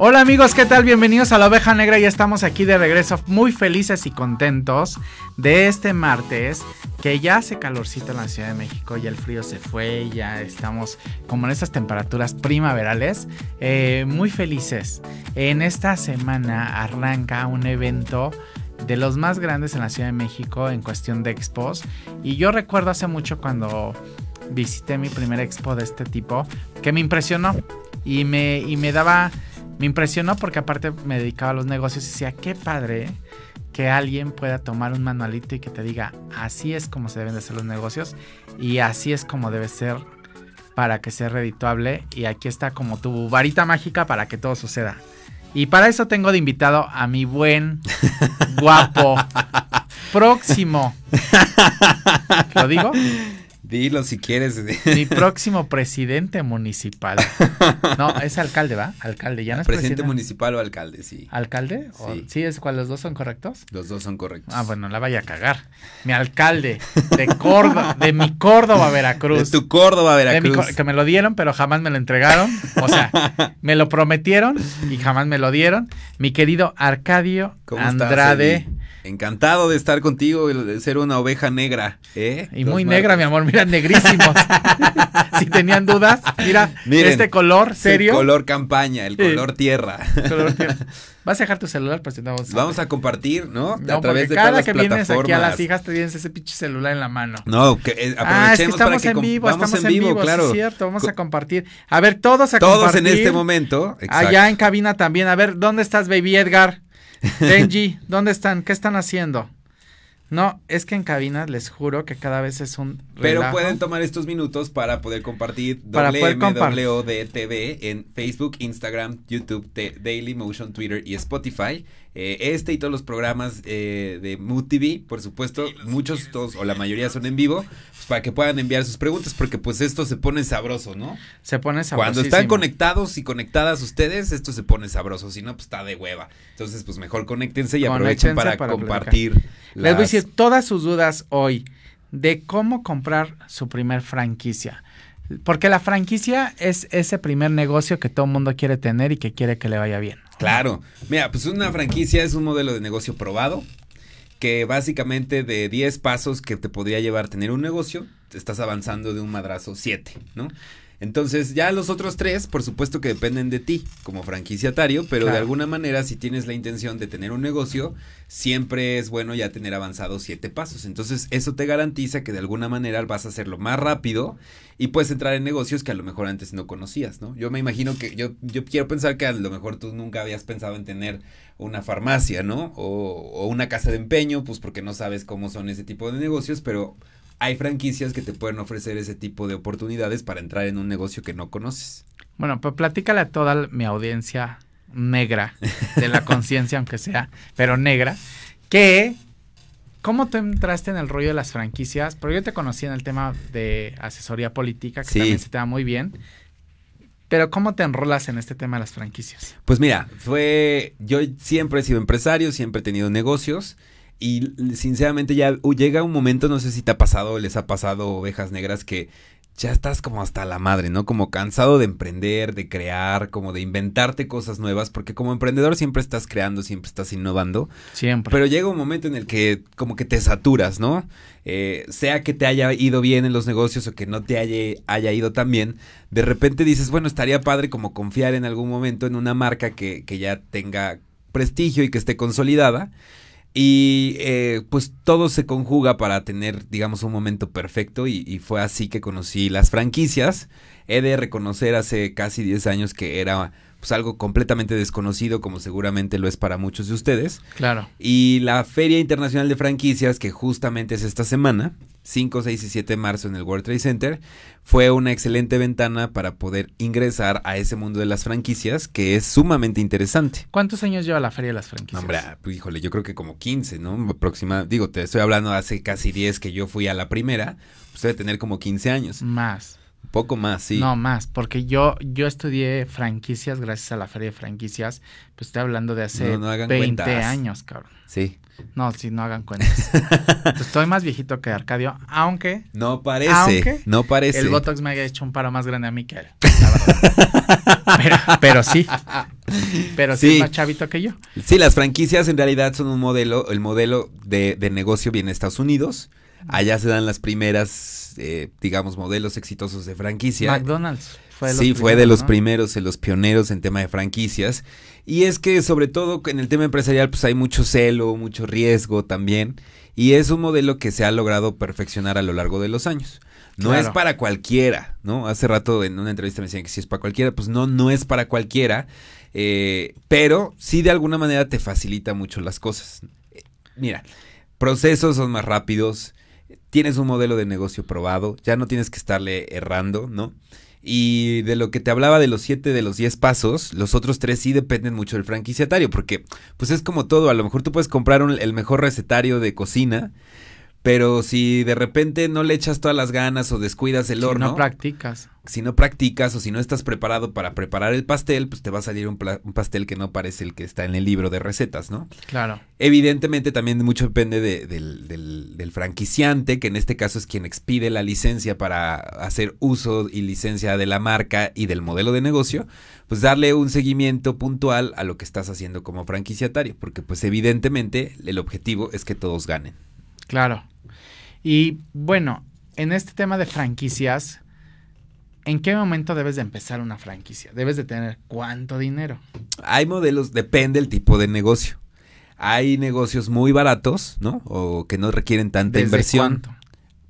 Hola amigos, ¿qué tal? Bienvenidos a la oveja negra. Ya estamos aquí de regreso, muy felices y contentos de este martes, que ya hace calorcito en la Ciudad de México, ya el frío se fue, ya estamos como en estas temperaturas primaverales, eh, muy felices. En esta semana arranca un evento de los más grandes en la Ciudad de México en cuestión de expos. Y yo recuerdo hace mucho cuando visité mi primer expo de este tipo, que me impresionó y me, y me daba me impresionó porque aparte me dedicaba a los negocios y decía, qué padre que alguien pueda tomar un manualito y que te diga, así es como se deben de hacer los negocios y así es como debe ser para que sea redituable y aquí está como tu varita mágica para que todo suceda. Y para eso tengo de invitado a mi buen, guapo, próximo. ¿Lo digo? Dilo si quieres. Mi próximo presidente municipal. No, es alcalde, ¿va? Alcalde, ya no es presidente. municipal o alcalde, sí. ¿Alcalde? Sí. ¿Sí es cuál? ¿Los dos son correctos? Los dos son correctos. Ah, bueno, la vaya a cagar. Mi alcalde de Córdoba, de mi Córdoba, Veracruz. De tu Córdoba, Veracruz. que me lo dieron, pero jamás me lo entregaron. O sea, me lo prometieron y jamás me lo dieron. Mi querido Arcadio Andrade. Encantado de estar contigo, de ser una oveja negra. ¿eh? Y muy negra, mi amor, mira, negrísimos. si tenían dudas, mira, este color serio. El color campaña, el color tierra. ¿Vas a dejar tu celular? Pues vamos, vamos a compartir, ¿no? a través de cada que vienes aquí a las hijas te tienes ese pinche celular en la mano. No, que aprovechemos eh, ah, es que estamos en vivo, estamos en vivo, claro. es cierto, vamos a compartir. A ver, todos a todos en este momento. Allá en cabina también. A ver, ¿dónde estás, baby Edgar? Benji, ¿dónde están? ¿Qué están haciendo? No, es que en cabina les juro que cada vez es un Pero pueden tomar estos minutos para poder compartir para WMWD en Facebook, Instagram, YouTube, Daily Motion, Twitter y Spotify. Eh, este y todos los programas eh, de Mood TV, por supuesto, muchos, todos o la mayoría son en vivo, pues para que puedan enviar sus preguntas, porque pues esto se pone sabroso, ¿no? Se pone sabroso. Cuando están conectados y conectadas ustedes, esto se pone sabroso, si no, pues está de hueva. Entonces, pues mejor conéctense y aprovechen para, compartir. Les voy a decir todas sus dudas hoy de cómo comprar su primer franquicia. Porque la franquicia es ese primer negocio que todo el mundo quiere tener y que quiere que le vaya bien. Claro. Mira, pues una franquicia es un modelo de negocio probado que básicamente de 10 pasos que te podría llevar a tener un negocio, estás avanzando de un madrazo 7, ¿no? Entonces, ya los otros tres, por supuesto que dependen de ti como franquiciatario, pero de alguna manera, si tienes la intención de tener un negocio, siempre es bueno ya tener avanzados siete pasos. Entonces, eso te garantiza que de alguna manera vas a hacerlo más rápido y puedes entrar en negocios que a lo mejor antes no conocías, ¿no? Yo me imagino que yo, yo quiero pensar que a lo mejor tú nunca habías pensado en tener una farmacia, ¿no? O, o una casa de empeño, pues porque no sabes cómo son ese tipo de negocios, pero hay franquicias que te pueden ofrecer ese tipo de oportunidades para entrar en un negocio que no conoces. Bueno, pues platícale a toda mi audiencia negra, de la conciencia aunque sea, pero negra, que ¿Cómo tú entraste en el rollo de las franquicias? Porque yo te conocí en el tema de asesoría política, que también se te da muy bien. Pero ¿cómo te enrolas en este tema de las franquicias? Pues mira, fue. Yo siempre he sido empresario, siempre he tenido negocios. Y sinceramente ya llega un momento, no sé si te ha pasado, les ha pasado ovejas negras, que ya estás como hasta la madre, ¿no? Como cansado de emprender, de crear, como de inventarte cosas nuevas, porque como emprendedor siempre estás creando, siempre estás innovando. Siempre. Pero llega un momento en el que como que te saturas, ¿no? Eh, sea que te haya ido bien en los negocios o que no te haya, haya ido tan bien, de repente dices, bueno, estaría padre como confiar en algún momento en una marca que, que ya tenga prestigio y que esté consolidada. Y eh, pues todo se conjuga para tener, digamos, un momento perfecto y, y, fue así que conocí las franquicias. He de reconocer hace casi 10 años que era pues algo completamente desconocido como seguramente lo es para muchos de ustedes. Claro. Y la Feria Internacional de Franquicias, que justamente es esta semana, 5, 6 y 7 de marzo en el World Trade Center, fue una excelente ventana para poder ingresar a ese mundo de las franquicias que es sumamente interesante. ¿Cuántos años lleva la Feria de las Franquicias? Hombre, pues, híjole, yo creo que como 15, ¿no? Aproxima, digo, te estoy hablando hace casi 10 que yo fui a la primera, pues debe tener como 15 años. Más. Poco más, sí. No, más, porque yo, yo estudié franquicias gracias a la feria de franquicias. Pues estoy hablando de hace No, no hagan 20 cuentas. años, cabrón. Sí. No, si no hagan cuentas. Estoy más viejito que Arcadio, aunque No parece. Aunque no parece. el Botox me haya hecho un paro más grande a mí que él. la verdad. pero, pero sí. Pero sí, Sí. es más chavito que yo. Sí, las franquicias en realidad son un modelo, el modelo de, de negocio viene de Estados Unidos. Allá se dan las primeras, eh, digamos, modelos exitosos de franquicia. McDonald's fue de los sí, fue de primeros, los ¿no? primeros, de los pioneros en tema de franquicias. Y es que sobre todo en el tema empresarial pues hay mucho celo, mucho riesgo también. Y es un modelo que se ha logrado perfeccionar a lo largo de los años. No Claro. es para cualquiera, ¿no? Hace rato en una entrevista me decían que si es para cualquiera, pues no, no es para cualquiera. eh, pero sí de alguna manera te facilita mucho las cosas. Eh, Mira, procesos son más rápidos, tienes un modelo de negocio probado, ya no tienes que estarle errando, ¿no? Y de lo que te hablaba de los siete de los 10 pasos, los otros tres sí dependen mucho del franquiciatario, porque pues es como todo, a lo mejor tú puedes comprar el mejor recetario de cocina, pero si de repente no le echas todas las ganas o descuidas el Si horno, no practicas. si no practicas o si no estás preparado para preparar el pastel, pues te va a salir un, un pastel que no parece el que está en el libro de recetas, ¿no? Claro. Evidentemente también mucho depende de- del, del- del franquiciante, que en este caso es quien expide la licencia para hacer uso y licencia de la marca y del modelo de negocio, pues darle un seguimiento puntual a lo que estás haciendo como franquiciatario, porque pues evidentemente el objetivo es que todos ganen. Claro. Y bueno, en este tema de franquicias, ¿en qué momento debes de empezar una franquicia? Debes de tener cuánto dinero. Hay modelos, depende el tipo de negocio. Hay negocios muy baratos, ¿no? O que no requieren tanta ¿Desde inversión. cuánto?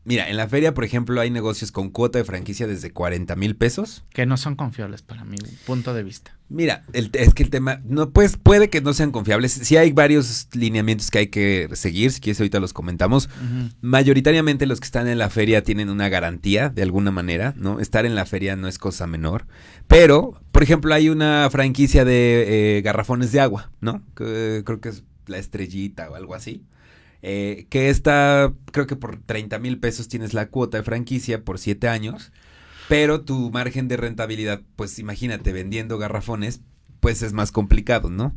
Mira, en la feria, por ejemplo, hay negocios con cuota de franquicia desde 40 mil pesos. Que no son confiables para mi punto de vista. Mira, el- es que el tema, no pues puede que no sean confiables. Sí hay varios lineamientos que hay que seguir, si quieres ahorita los comentamos. Mayoritariamente los que están en la feria tienen una garantía de alguna manera, ¿no? Estar en la feria no es cosa menor. Pero, por ejemplo, hay una franquicia de eh, garrafones de agua, ¿no? Que, creo que es la estrellita o algo así. Eh, que está, creo que por 30 mil pesos tienes la cuota de franquicia por 7 años. Pero tu margen de rentabilidad, pues imagínate, vendiendo garrafones, pues es más complicado, ¿no?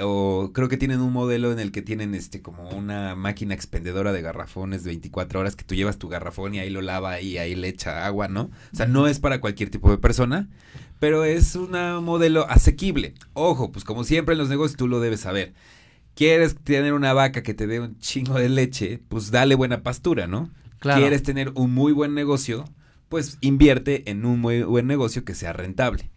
O creo que tienen un modelo en el que tienen este como una máquina expendedora de garrafones de 24 horas que tú llevas tu garrafón y ahí lo lava y ahí le echa agua, ¿no? O sea, no es para cualquier tipo de persona, pero es un modelo asequible. Ojo, pues como siempre en los negocios tú lo debes saber. ¿Quieres tener una vaca que te dé un chingo de leche? Pues dale buena pastura, ¿no? Claro. ¿Quieres tener un muy buen negocio? Pues invierte en un muy buen negocio que sea rentable.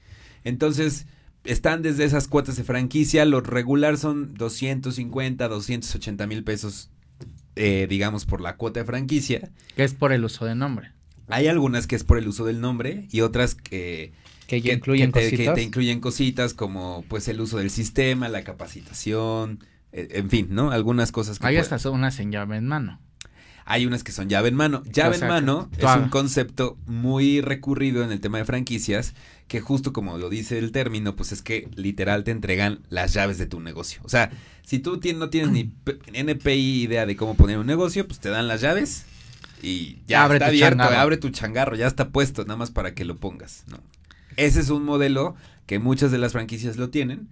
Entonces, están desde esas cuotas de franquicia. Los regular son 250, 280 mil pesos, eh, digamos, por la cuota de franquicia. Que es por el uso de nombre. Hay algunas que es por el uso del nombre y otras que, Que ya que- incluyen que te, que te incluyen cositas como pues el uso del sistema, la capacitación, en fin, ¿no? Algunas cosas que Hay pueden- hasta unas en llave en mano. hay unas que son llave en mano. Llave O sea, en mano es un concepto muy recurrido en el tema de franquicias, que justo como lo dice el término, pues es que literal te entregan las llaves de tu negocio. O sea, si tú no tienes ni NPI idea de cómo poner un negocio, pues te dan las llaves y ya Abre está tu abierto, changarro. abre tu changarro, ya está puesto, nada más para que lo pongas, ¿no? Ese es un modelo que muchas de las franquicias lo tienen.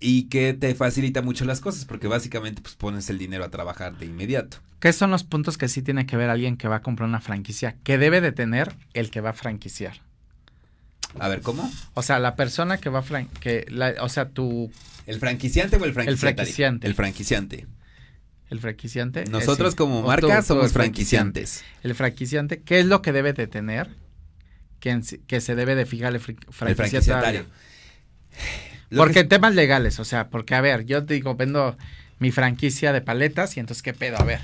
Y que te facilita mucho las cosas porque básicamente pues pones el dinero a trabajar de inmediato. ¿Qué son los puntos que sí tiene que ver alguien que va a comprar una franquicia? Que debe de tener el que va a franquiciar. A ver, ¿cómo? O sea, la persona que va a fran que la, o sea, tu ¿El franquiciante o el franquiciante? El franquiciante. El franquiciante. Nosotros sí. como marca tú- somos franquiciantes. El franquiciante, ¿qué es lo que debe de tener? Que, en que se debe de fijar el, fri- El franquiciatario. Porque que- temas legales, o sea, porque a ver, yo te digo, vendo mi franquicia de paletas y entonces, ¿qué pedo? A ver.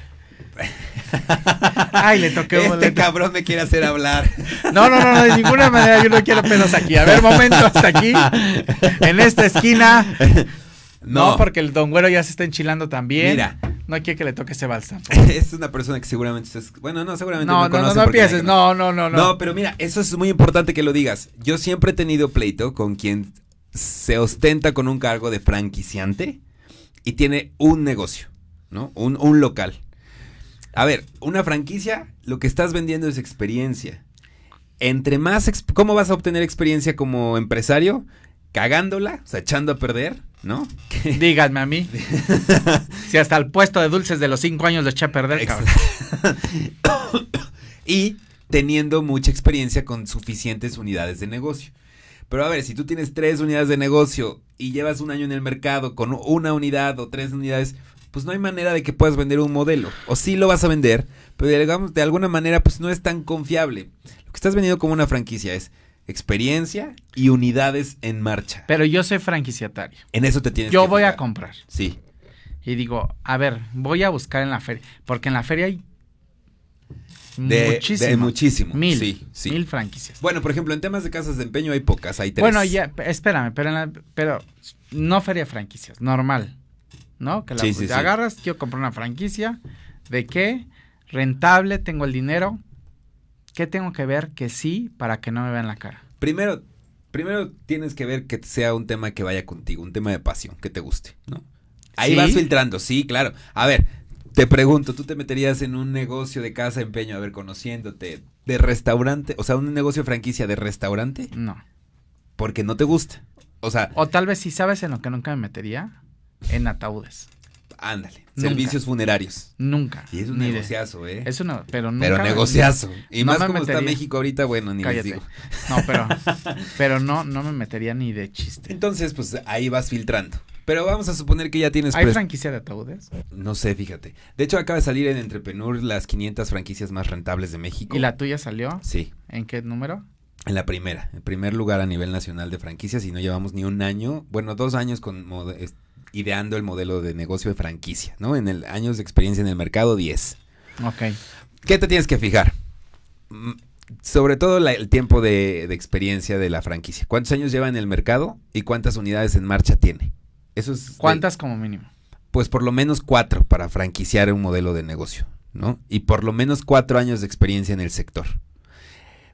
Ay, le toqué un este boleto. cabrón me quiere hacer hablar. No, no, no, de ninguna manera yo no quiero pedos aquí. A ver, momento, hasta aquí. En esta esquina. No, porque el don Güero ya se está enchilando también. Mira. No quiere que le toque ese bálsamo. es una persona que seguramente estás- bueno, no, seguramente No, no, no, conoce no empieces. conoce. No, no, no, no. No, pero mira, eso es muy importante que lo digas. Yo siempre he tenido pleito con quien se ostenta con un cargo de franquiciante y tiene un negocio, ¿no? Un, un local. A ver, una franquicia, lo que estás vendiendo es experiencia. Entre más, ¿cómo vas a obtener experiencia como empresario? Cagándola, o sea, echando a perder, ¿no? Díganme a mí. si hasta el puesto de dulces de los cinco años lo eché a perder, cabrón. y teniendo mucha experiencia con suficientes unidades de negocio. Pero a ver, si tú tienes tres unidades de negocio y llevas un año en el mercado con una unidad o tres unidades, pues no hay manera de que puedas vender un modelo. O sí lo vas a vender, pero digamos, de alguna manera pues no es tan confiable. Lo que estás vendiendo como una franquicia es experiencia y unidades en marcha. Pero yo soy franquiciatario. En eso te tienes Yo que voy a comprar. Sí. Y digo, a ver, voy a buscar en la feria. Porque en la feria hay De, muchísimo. de muchísimo. Mil. Sí, sí. Mil franquicias. Bueno, por ejemplo, en temas de casas de empeño hay pocas, hay tres. Bueno, ya, espérame, pero, en la- pero no feria franquicias, normal. ¿No? Que la, Sí, sí, agarras, quiero comprar una franquicia. ¿De qué? Rentable, tengo el dinero. ¿Qué tengo que ver que sí para que no me vean la cara? Primero, primero tienes que ver que sea un tema que vaya contigo, un tema de pasión, que te guste, ¿no? Ahí vas filtrando, sí, claro. A ver, te pregunto, ¿tú te meterías en un negocio de casa empeño, a ver, conociéndote, de restaurante, o sea, un negocio franquicia de restaurante? No. Porque no te gusta. O sea, O tal vez si sabes en lo que nunca me metería, en ataúdes. Ándale, Nunca. servicios funerarios. Nunca. Y es un negociazo, ¿eh? Es una, pero nunca. Pero negociazo. Y no más me como está. México ahorita, bueno, ni les Cállate. digo. No, pero, pero no, no me metería ni de chiste. Entonces, pues ahí vas filtrando. Pero vamos a suponer que ya tienes ¿Hay franquicia de ataúdes? No sé, fíjate. De hecho, acaba de salir en Entrepreneur las 500 franquicias más rentables de México. ¿Y la tuya salió? Sí, ¿En qué número? en la primera. En primer lugar a nivel nacional de franquicias y no llevamos ni un año, bueno, dos años con ideando el modelo de negocio de franquicia, ¿no? En el años de experiencia en el mercado, 10. Ok. ¿Qué te tienes que fijar? Mm, Sobre todo la- el tiempo de, de experiencia de la franquicia. ¿Cuántos años lleva en el mercado y cuántas unidades en marcha tiene? Eso es... de- ¿Cuántas como mínimo? pues por lo menos cuatro para franquiciar un modelo de negocio, ¿no? Y por lo menos cuatro años de experiencia en el sector.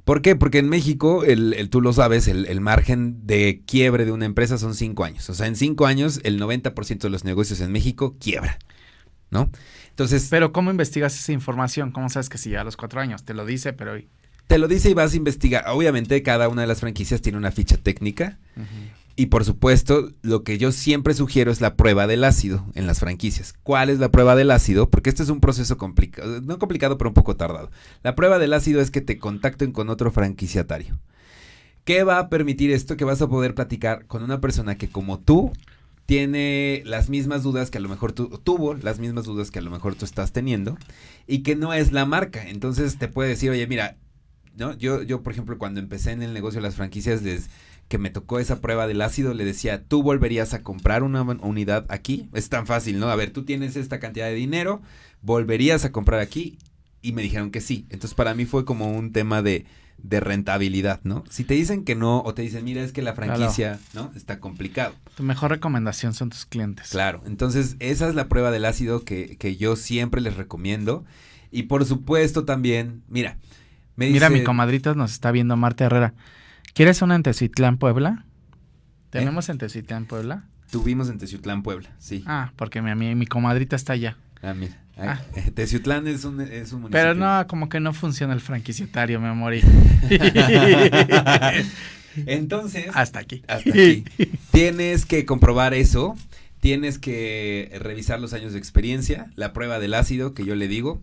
¿Por qué? Porque en México, el, el- tú lo sabes, el, el margen de quiebre de una empresa son cinco años. O sea, en cinco años el 90% de los negocios en México quiebra, ¿no? Entonces, Pero ¿cómo investigas esa información? ¿Cómo sabes que si ya a los cuatro años? Te lo dice, pero... te lo dice y vas a investigar. Obviamente, cada una de las franquicias tiene una ficha técnica. Y por supuesto, lo que yo siempre sugiero es la prueba del ácido en las franquicias. ¿Cuál es la prueba del ácido? Porque este es un proceso complicado, no complicado, pero un poco tardado. La prueba del ácido es que te contacten con otro franquiciatario. ¿Qué va a permitir esto? Que vas a poder platicar con una persona que como tú tiene las mismas dudas que a lo mejor tú tuvo, las mismas dudas que a lo mejor tú estás teniendo y que no es la marca. Entonces te puede decir, oye, mira, ¿no? Yo, yo, por ejemplo, cuando empecé en el negocio de las franquicias, les, que me tocó esa prueba del ácido, le decía, ¿tú volverías a comprar una un- unidad aquí? Es tan fácil, ¿no? A ver, tú tienes esta cantidad de dinero, ¿volverías a comprar aquí? Y me dijeron que sí. Entonces, para mí fue como un tema de, de rentabilidad, ¿no? Si te dicen que no, o te dicen, mira, es que la franquicia, ¿no? Está complicado. Tu mejor recomendación son tus clientes. Claro, entonces esa es la prueba del ácido que, que yo siempre les recomiendo. Y por supuesto también, mira, me Mira, mi comadrita nos está viendo Marta Herrera. ¿Quieres una en Teciutlán, Puebla? ¿Tenemos en Teciutlán, Puebla? Tuvimos en Teciutlán, Puebla, sí. Ah, porque mi, mi, mi comadrita está allá. Ah, mira. Ah. eh, Teciutlán es un, es un municipio. Pero no, como que no funciona el franquiciatario, me morí. Entonces, hasta aquí. Hasta aquí. tienes que comprobar eso, tienes que revisar los años de experiencia, la prueba del ácido que yo le digo.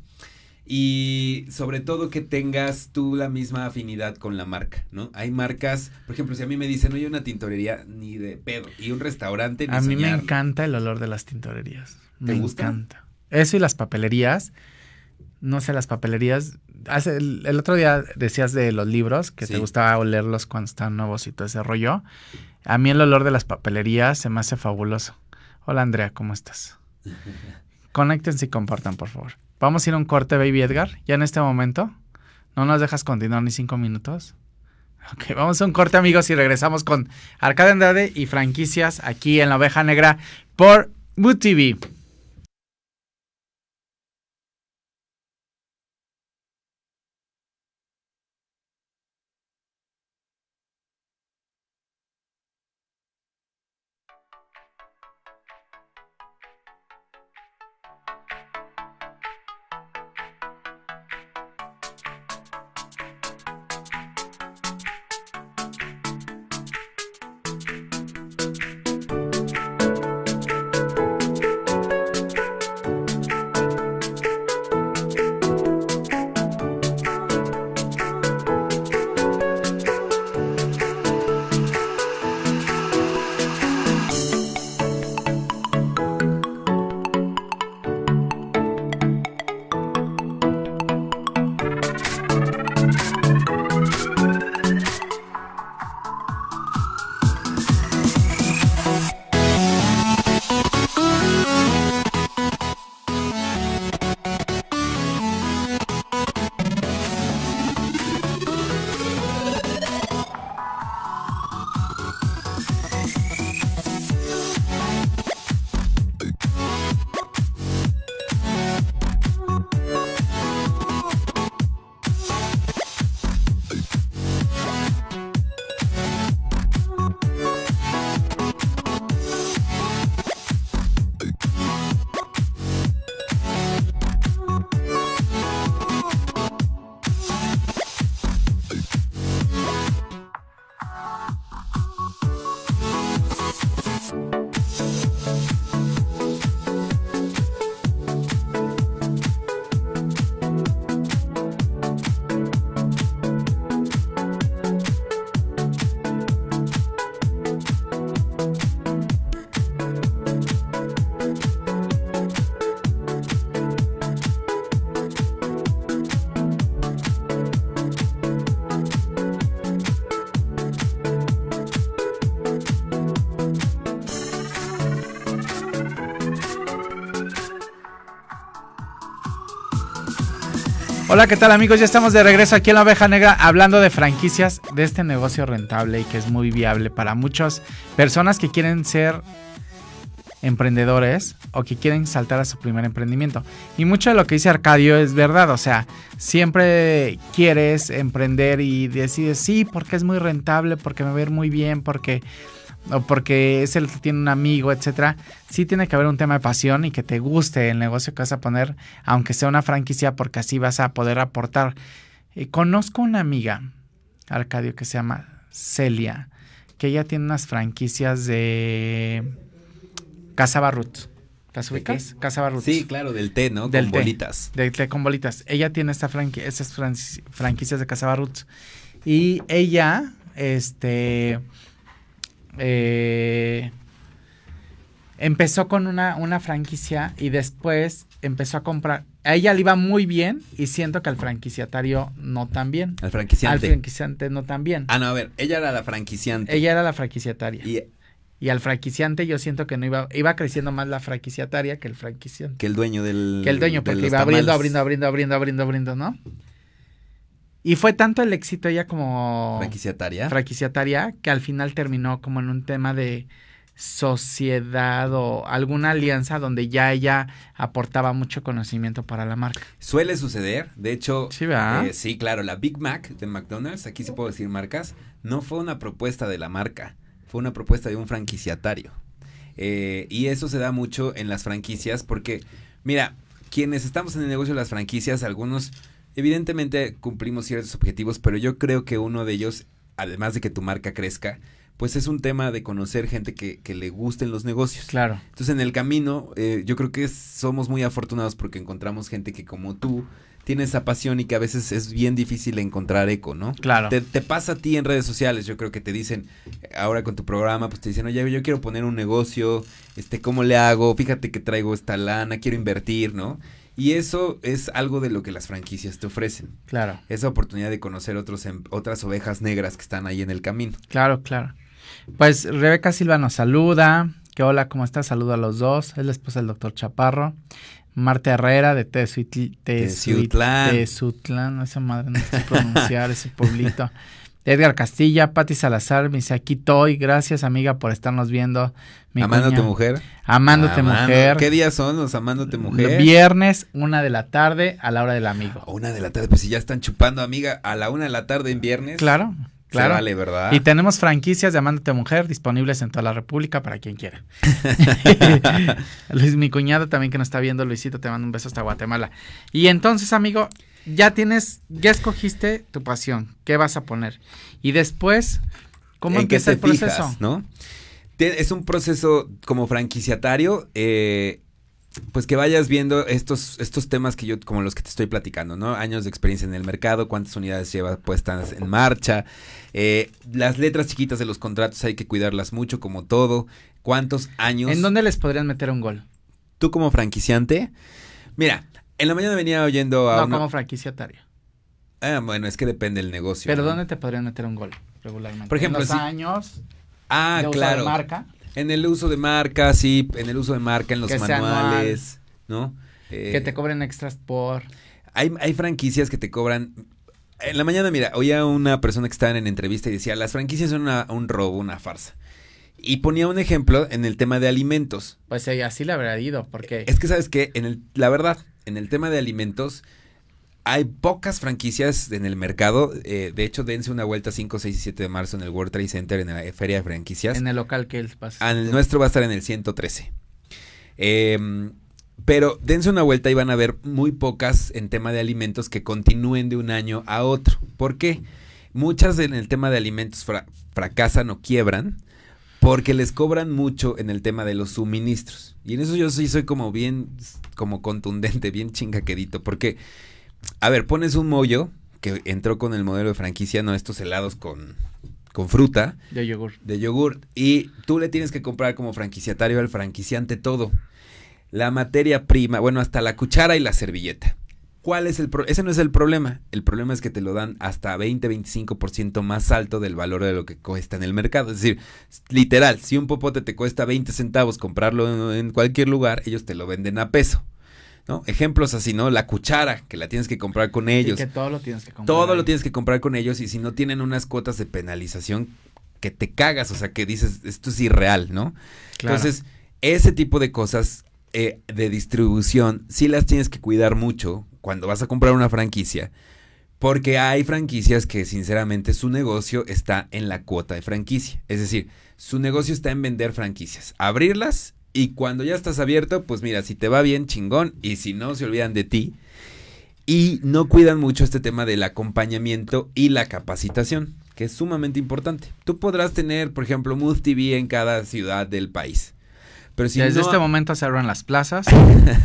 Y sobre todo que tengas tú la misma afinidad con la marca, ¿no? Hay marcas, por ejemplo, si a mí me dicen, no hay una tintorería ni de pedo, y un restaurante. Ni a mí me encanta el olor de las tintorerías. ¿Te me encanta. Eso y las papelerías. No sé, las papelerías. Hace, el, otro día decías de los libros que te gustaba olerlos cuando están nuevos y todo ese rollo. A mí el olor de las papelerías se me hace fabuloso. Hola Andrea, ¿cómo estás? Conéctense y compartan, por favor. Vamos a ir a un corte, Baby Edgar, ya en este momento. No nos dejas continuar ni cinco minutos. Ok, vamos a un corte, amigos, y regresamos con Arcade Andrade y franquicias aquí en la Oveja Negra por Mood TV. Hola, ¿qué tal amigos? Ya estamos de regreso aquí en la Oveja Negra hablando de franquicias de este negocio rentable y que es muy viable para muchas personas que quieren ser emprendedores o que quieren saltar a su primer emprendimiento. Y mucho de lo que dice Arcadio es verdad, o sea, siempre quieres emprender y decides sí, porque es muy rentable, porque me va a ir muy bien, porque o porque es el que tiene un amigo, etcétera, sí tiene que haber un tema de pasión y que te guste el negocio que vas a poner, aunque sea una franquicia, porque así vas a poder aportar. Eh, conozco una amiga, Arcadio, que se llama Celia, que ella tiene unas franquicias de Casa Barrut. ¿Las ubicas? Casa Barrut. Sí, claro, del té, ¿no? Del con bolitas. Del té con bolitas. Ella tiene esta esas franquicias de Casa Barrut. Y ella, este eh, empezó con una, una, franquicia y después empezó a comprar. A ella le iba muy bien y siento que al franquiciatario no tan bien. Al franquiciante. Al franquiciante no tan bien. Ah, no, a ver, ella era la franquiciante. Ella era la franquiciataria. Y, y al franquiciante yo siento que no iba, iba creciendo más la franquiciataria que el franquiciante. Que el dueño del. Que el dueño, porque iba abriendo, abriendo, abriendo, abriendo, abriendo, abriendo, ¿no? Y fue tanto el éxito ella como franquiciataria. franquiciataria que al final terminó como en un tema de sociedad o alguna alianza donde ya ella aportaba mucho conocimiento para la marca. Suele suceder, de hecho, sí. Eh, sí, claro, la Big Mac de McDonald's, aquí sí puedo decir marcas, no fue una propuesta de la marca, fue una propuesta de un franquiciatario. Eh, y eso se da mucho en las franquicias porque, mira, quienes estamos en el negocio de las franquicias, algunos Evidentemente cumplimos ciertos objetivos, pero yo creo que uno de ellos además de que tu marca crezca, pues es un tema de conocer gente que, que le gusten los negocios. Claro. Entonces en el camino eh, yo creo que somos muy afortunados porque encontramos gente que como tú tiene esa pasión y que a veces es bien difícil encontrar eco, ¿no? Claro. Te, te, pasa a ti en redes sociales, yo creo que te dicen, ahora con tu programa, pues te dicen, oye, yo quiero poner un negocio, este, ¿cómo le hago? Fíjate que traigo esta lana, quiero invertir, ¿no? Y eso es algo de lo que las franquicias te ofrecen. Claro. Esa oportunidad de conocer otros, em, otras ovejas negras que están ahí en el camino. Claro, claro. Pues Rebeca Silva nos saluda. Que hola, ¿cómo estás? Saludo a los dos. Es la esposa del doctor Chaparro. Marta Herrera de Tezuitlán. Tezuitlán, esa madre no sé pronunciar ese pueblito. Edgar Castilla, Pati Salazar, me dice aquí estoy, gracias amiga por estarnos viendo. Mi Amándote cuña. mujer. Amándote Amando. mujer. ¿Qué días son los Amándote mujer? Viernes, una de la tarde, a la hora del amigo. A una de la tarde, pues si ya están chupando amiga, a la una de la tarde en viernes. Claro. Claro. Se vale, ¿verdad? Y tenemos franquicias de Amándote Mujer disponibles en toda la República para quien quiera. Luis, mi cuñado también que nos está viendo, Luisito, te mando un beso hasta Guatemala. Y entonces, amigo, ya tienes, ya escogiste tu pasión, ¿qué vas a poner? Y después, ¿cómo ¿En empieza el proceso? Fijas, ¿no? Es un proceso como franquiciatario, eh, pues que vayas viendo estos, estos temas que yo, como los que te estoy platicando, ¿no? Años de experiencia en el mercado, cuántas unidades lleva puestas en marcha, eh, las letras chiquitas de los contratos hay que cuidarlas mucho, como todo, cuántos años. ¿En dónde les podrían meter un gol? Tú como franquiciante, mira, en la mañana venía oyendo a... No, una... como franquiciatario. Ah, bueno, es que depende del negocio. Pero ¿no? ¿dónde te podrían meter un gol regularmente? Por ejemplo, ¿En los si... años? Ah, de claro. Uso de marca? En el uso de marca, sí, en el uso de marca, en los Que manuales, ¿no? Eh, que te cobren extras por... Hay, hay franquicias que te cobran... En la mañana, mira, oía una persona que estaba en entrevista y decía, las franquicias son una, un robo, una farsa. Y ponía un ejemplo en el tema de alimentos. Pues eh, así le habría ido, porque... Es que, ¿sabes qué? En el, la verdad, en el tema de alimentos, hay pocas franquicias en el mercado. Eh, de hecho, dense una vuelta 5, 6 y 7 de marzo en el World Trade Center, en la Feria de Franquicias. En el local que él pasa. El nuestro va a estar en el 113. Eh, pero dense una vuelta y van a ver muy pocas en tema de alimentos que continúen de un año a otro. ¿Por qué? Muchas en el tema de alimentos fra fracasan o quiebran porque les cobran mucho en el tema de los suministros. Y en eso yo sí soy como bien, como contundente, bien chingaquedito. Porque, a ver, pones un mollo que entró con el modelo de franquicia, no estos helados con, con fruta. De yogur. De yogur. Y tú le tienes que comprar como franquiciatario al franquiciante todo. La materia prima, bueno, hasta la cuchara y la servilleta. ¿Cuál es el problema? Ese no es el problema. El problema es que te lo dan hasta 20-25% más alto del valor de lo que cuesta en el mercado. Es decir, literal, si un popote te cuesta 20 centavos comprarlo en cualquier lugar, ellos te lo venden a peso. ¿No? Ejemplos así, ¿no? La cuchara, que la tienes que comprar con ellos. Y que todo lo tienes que comprar. Todo lo tienes que comprar con ellos y si no tienen unas cuotas de penalización que te cagas, o sea, que dices, esto es irreal, ¿no? Claro. Entonces, ese tipo de cosas eh, de distribución sí las tienes que cuidar mucho cuando vas a comprar una franquicia. Porque hay franquicias que sinceramente su negocio está en la cuota de franquicia. Es decir, su negocio está en vender franquicias. Abrirlas y cuando ya estás abierto, pues mira, si te va bien, chingón. Y si no, se olvidan de ti. Y no cuidan mucho este tema del acompañamiento y la capacitación, que es sumamente importante. Tú podrás tener, por ejemplo, Mood TV en cada ciudad del país. Pero si Desde no, este momento se abren las plazas.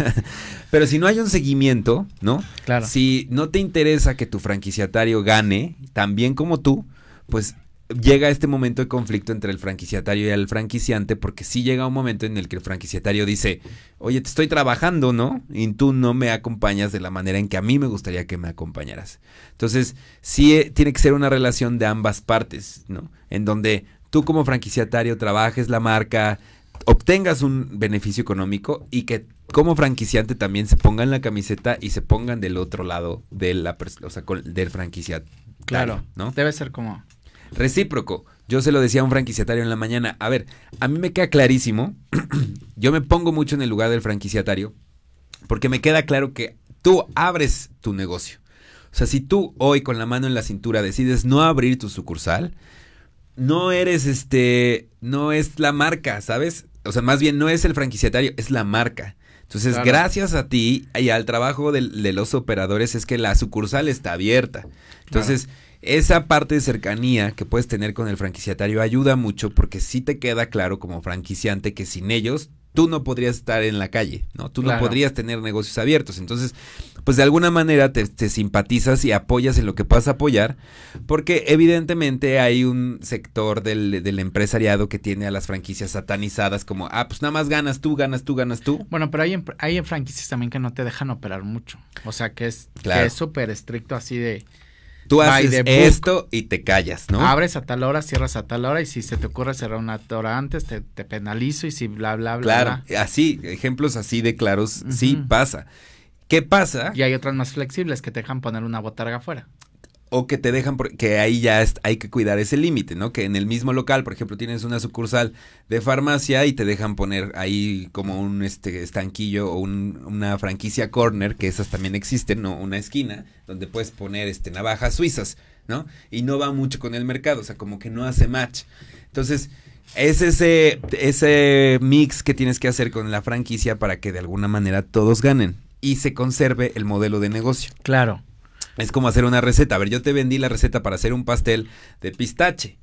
pero si no hay un seguimiento, ¿no? Claro. Si no te interesa que tu franquiciatario gane, tan bien como tú, pues llega este momento de conflicto entre el franquiciatario y el franquiciante, porque sí llega un momento en el que el franquiciatario dice, oye, te estoy trabajando, ¿no? Y tú no me acompañas de la manera en que a mí me gustaría que me acompañaras. Entonces, sí eh, tiene que ser una relación de ambas partes, ¿no? En donde tú como franquiciatario trabajes la marca, obtengas un beneficio económico y que como franquiciante también se pongan la camiseta y se pongan del otro lado de la, o sea, del franquiciatario. Claro, ¿no? Debe ser como recíproco. Yo se lo decía a un franquiciatario en la mañana. A ver, a mí me queda clarísimo. yo me pongo mucho en el lugar del franquiciatario porque me queda claro que tú abres tu negocio. O sea, si tú hoy con la mano en la cintura decides no abrir tu sucursal, no eres este, no es la marca, ¿sabes? O sea, más bien no es el franquiciatario, es la marca. Entonces, Claro. gracias a ti y al trabajo de, los operadores es que la sucursal está abierta. Entonces, esa parte de cercanía que puedes tener con el franquiciatario ayuda mucho porque sí te queda claro como franquiciante que sin ellos tú no podrías estar en la calle, ¿no? Tú no podrías tener negocios abiertos. Entonces, pues de alguna manera te, simpatizas y apoyas en lo que puedas apoyar, porque evidentemente hay un sector del, del, empresariado que tiene a las franquicias satanizadas como, ah, pues nada más ganas tú, ganas tú, ganas tú. Bueno, pero hay, hay franquicias también que no te dejan operar mucho. O sea, que es súper estricto así de... Tú haces esto y te callas, ¿no? Abres a tal hora, cierras a tal hora y si se te ocurre cerrar una hora antes, te, penalizo y si bla, bla, bla. Claro, así, ejemplos así de claros, sí pasa. ¿Qué pasa? Y hay otras más flexibles que te dejan poner una botarga afuera o que te dejan, que ahí ya hay que cuidar ese límite, ¿no? Que en el mismo local, por ejemplo, tienes una sucursal de farmacia y te dejan poner ahí como un este estanquillo o una franquicia corner, que esas también existen, ¿no? Una esquina donde puedes poner este navajas suizas, ¿no? Y no va mucho con el mercado, o sea, como que no hace match. Entonces, es ese, ese mix que tienes que hacer con la franquicia para que de alguna manera todos ganen y se conserve el modelo de negocio. Claro. Es como hacer una receta. A ver, yo te vendí la receta para hacer un pastel de pistache.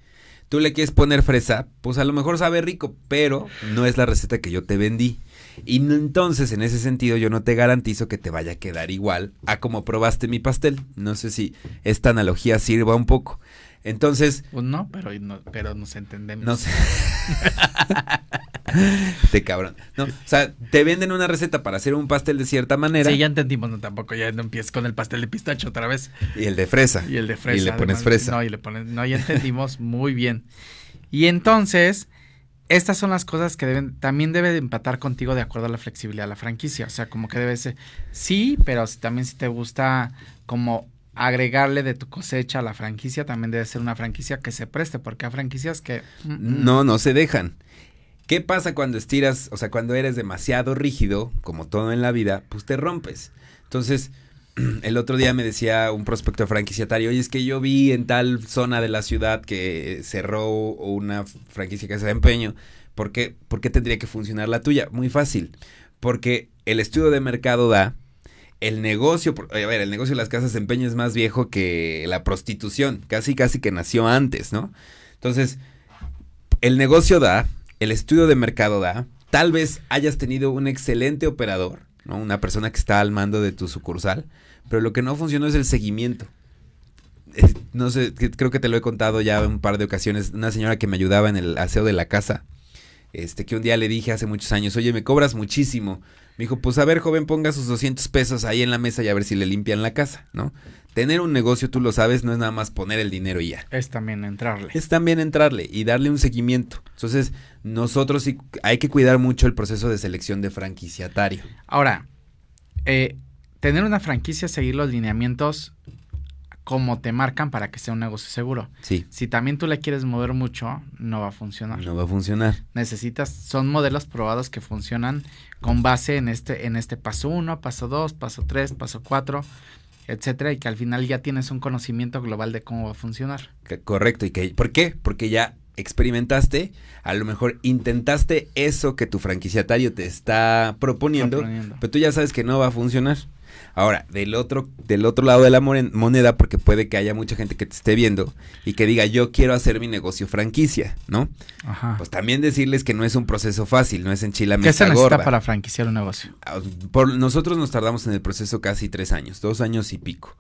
Tú le quieres poner fresa, pues a lo mejor sabe rico, pero no es la receta que yo te vendí. Y entonces, en ese sentido, yo no te garantizo que te vaya a quedar igual a como probaste mi pastel. No sé si esta analogía sirva un poco. Entonces. Pues no, pero, pero nos entendemos. No sé. Este cabrón. No, o sea, te venden una receta para hacer un pastel de cierta manera. Sí, ya entendimos, no tampoco ya no empieces con el pastel de pistacho otra vez. Y el de fresa. Y el de fresa. Y le pones fresa. No, y le pones, no, ya entendimos muy bien. Y entonces, estas son las cosas que deben, también debe de empatar contigo de acuerdo a la flexibilidad de la franquicia. O sea, como que debe ser, sí, pero también si te gusta como agregarle de tu cosecha a la franquicia, también debe ser una franquicia que se preste, porque hay franquicias que... Mm, mm. No, no se dejan. ¿Qué pasa cuando estiras, o sea, cuando eres demasiado rígido, como todo en la vida, pues te rompes? Entonces, el otro día me decía un prospecto franquiciatario, oye, es que yo vi en tal zona de la ciudad que cerró una franquicia que hace de empeño, ¿por qué, ¿por qué tendría que funcionar la tuya? Muy fácil, porque el estudio de mercado da el negocio, a ver, el negocio de las casas de empeño es más viejo que la prostitución, casi casi que nació antes, ¿no? Entonces, el negocio da, el estudio de mercado da, tal vez hayas tenido un excelente operador, ¿no? Una persona que está al mando de tu sucursal, pero lo que no funcionó es el seguimiento. no sé, creo que te lo he contado ya un par de ocasiones, una señora que me ayudaba en el aseo de la casa, este, que un día le dije hace muchos años, oye, me cobras muchísimo, me dijo, pues a ver, joven, ponga sus 200 pesos ahí en la mesa y a ver si le limpian la casa, ¿no? Tener un negocio, tú lo sabes, no es nada más poner el dinero y ya. Es también entrarle. Es también entrarle y darle un seguimiento. Entonces, nosotros sí hay que cuidar mucho el proceso de selección de franquiciatario. Ahora, eh, tener una franquicia, seguir los lineamientos como te marcan para que sea un negocio seguro. Sí. Si también tú le quieres mover mucho, no va a funcionar. No va a funcionar. Necesitas, son modelos probados que funcionan con base en este, en este paso 1, paso 2, paso 3, paso 4, etcétera, y que al final ya tienes un conocimiento global de cómo va a funcionar. correcto, y que, ¿por qué? Porque ya experimentaste, a lo mejor intentaste eso que tu franquiciatario te está proponiendo, proponiendo, pero tú ya sabes que no va a funcionar. Ahora, del otro, del otro lado de la moneda, porque puede que haya mucha gente que te esté viendo y que diga, yo quiero hacer mi negocio franquicia, ¿no? Ajá. Pues también decirles que no es un proceso fácil, no es en Chile ¿Qué se necesita para franquiciar un negocio? Ah, por, nosotros nos tardamos en el proceso casi tres años, dos años y pico.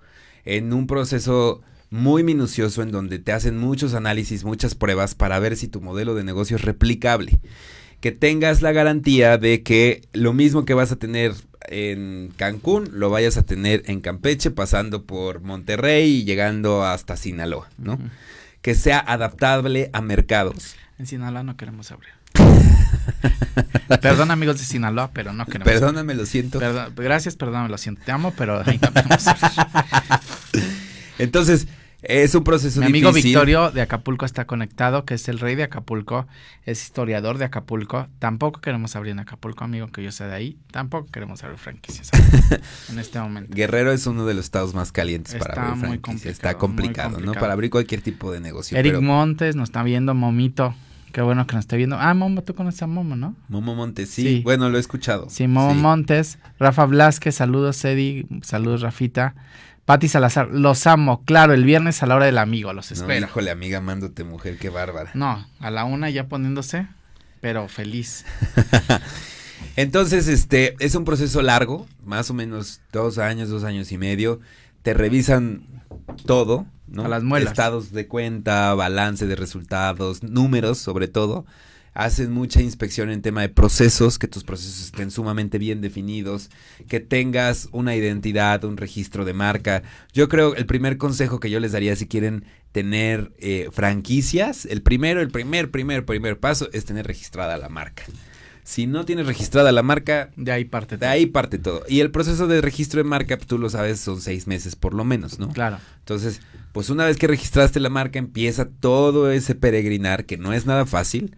En un proceso muy minucioso en donde te hacen muchos análisis, muchas pruebas para ver si tu modelo de negocio es replicable. Que tengas la garantía de que lo mismo que vas a tener en Cancún, lo vayas a tener en Campeche, pasando por Monterrey y llegando hasta Sinaloa, ¿no? Que sea adaptable a mercados. En Sinaloa no queremos abrir. Perdón amigos de Sinaloa, pero no queremos. Perdóname, lo siento. gracias, perdóname, lo siento. Te amo, pero ahí Entonces, es un proceso Mi amigo Victorio de Acapulco está conectado, que es el rey de Acapulco, es historiador de Acapulco. Tampoco queremos abrir en Acapulco, amigo, que yo sea de ahí. Tampoco queremos abrir franquicias en este momento. Guerrero es uno de los estados más calientes para abrir franquicias. está complicado, ¿no? Para abrir cualquier tipo de negocio. Eric Montes nos está viendo, Momito Qué bueno que nos esté viendo. Ah, Momo, tú conoces a Momo, ¿no? Momo Montes, sí. Sí. Bueno, lo he escuchado. Sí, Momo Montes, Rafa Blasquez, saludos Eddie, saludos Rafita. Pati Salazar, los amo, claro, el viernes a la hora del amigo, los No, espero. híjole, amiga, mándote mujer, qué bárbara. No, a la una ya poniéndose, pero feliz. Entonces, este, es un proceso largo, más o menos dos años, dos años y medio. Te revisan todo, ¿no? A las muelas. Estados de cuenta, balance de resultados, números, sobre todo. Hacen mucha inspección en tema de procesos, que tus procesos estén sumamente bien definidos, que tengas una identidad, un registro de marca. Yo creo el primer consejo que yo les daría si quieren tener eh, franquicias, el primero, el primer, primer, primer paso es tener registrada la marca. Si no tienes registrada la marca, De ahí parte. de ahí parte todo. Y el proceso de registro de marca, pues, tú lo sabes, son seis meses por lo menos, ¿no? Claro. Entonces, pues una vez que registraste la marca, empieza todo ese peregrinar, que no es nada fácil,